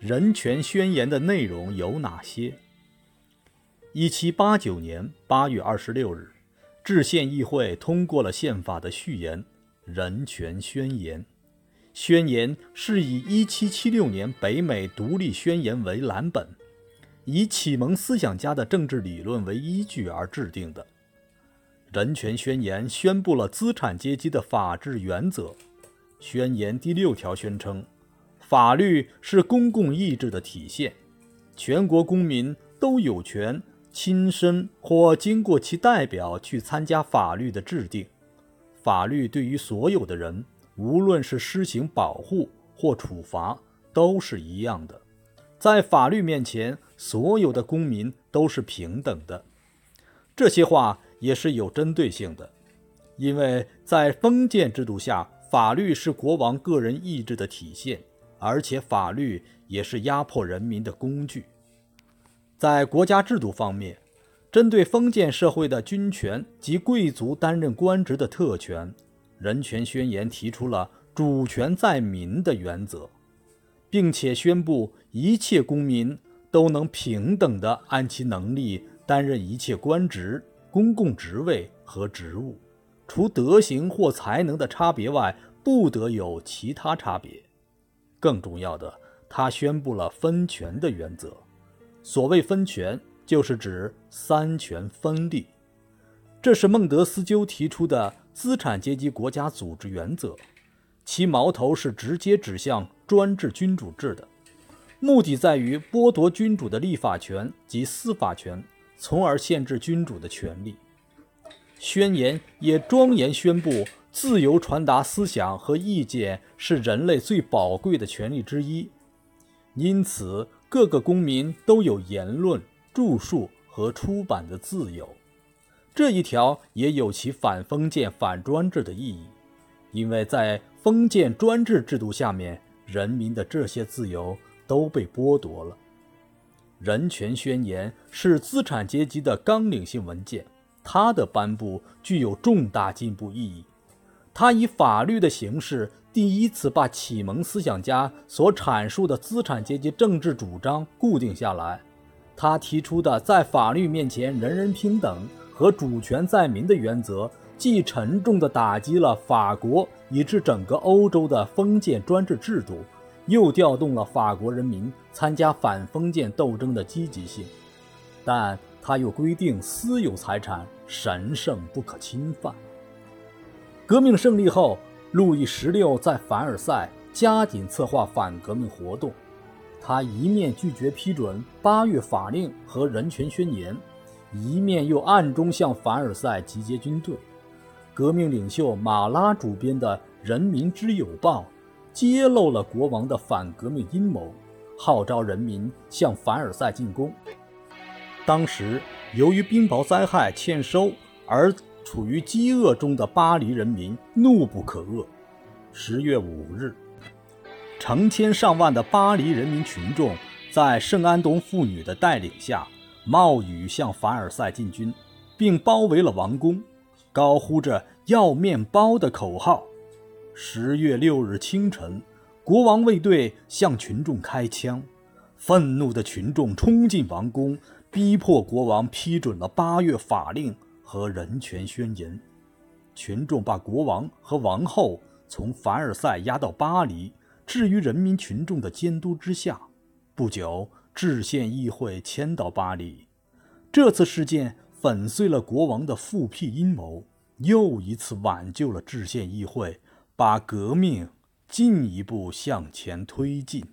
人权宣言的内容有哪些？一七八九年八月二十六日，制宪议会通过了宪法的序言《人权宣言》。宣言是以一七七六年北美独立宣言为蓝本，以启蒙思想家的政治理论为依据而制定的。人权宣言宣布了资产阶级的法治原则。宣言第六条宣称，法律是公共意志的体现，全国公民都有权亲身或经过其代表去参加法律的制定。法律对于所有的人，无论是施行保护或处罚，都是一样的。在法律面前，所有的公民都是平等的。这些话。也是有针对性的，因为在封建制度下，法律是国王个人意志的体现，而且法律也是压迫人民的工具。在国家制度方面，针对封建社会的军权及贵族担任官职的特权，《人权宣言》提出了“主权在民”的原则，并且宣布一切公民都能平等地按其能力担任一切官职。公共职位和职务，除德行或才能的差别外，不得有其他差别。更重要的，他宣布了分权的原则。所谓分权，就是指三权分立。这是孟德斯鸠提出的资产阶级国家组织原则，其矛头是直接指向专制君主制的，目的在于剥夺君主的立法权及司法权。从而限制君主的权利。宣言也庄严宣布，自由传达思想和意见是人类最宝贵的权利之一。因此，各个公民都有言论、著述和出版的自由。这一条也有其反封建、反专制的意义，因为在封建专制制度下面，人民的这些自由都被剥夺了。人权宣言是资产阶级的纲领性文件，它的颁布具有重大进步意义。他以法律的形式，第一次把启蒙思想家所阐述的资产阶级政治主张固定下来。他提出的在法律面前人人平等和主权在民的原则，既沉重地打击了法国以至整个欧洲的封建专制制度。又调动了法国人民参加反封建斗争的积极性，但他又规定私有财产神圣不可侵犯。革命胜利后，路易十六在凡尔赛加紧策划反革命活动，他一面拒绝批准八月法令和人权宣言，一面又暗中向凡尔赛集结军队。革命领袖马拉主编的《人民之友报》。揭露了国王的反革命阴谋，号召人民向凡尔赛进攻。当时，由于冰雹灾害欠收而处于饥饿中的巴黎人民怒不可遏。十月五日，成千上万的巴黎人民群众在圣安东妇女的带领下，冒雨向凡尔赛进军，并包围了王宫，高呼着“要面包”的口号。十月六日清晨，国王卫队向群众开枪，愤怒的群众冲进王宫，逼迫国王批准了八月法令和人权宣言。群众把国王和王后从凡尔赛押到巴黎，置于人民群众的监督之下。不久，制宪议会迁到巴黎。这次事件粉碎了国王的复辟阴谋，又一次挽救了制宪议会。把革命进一步向前推进。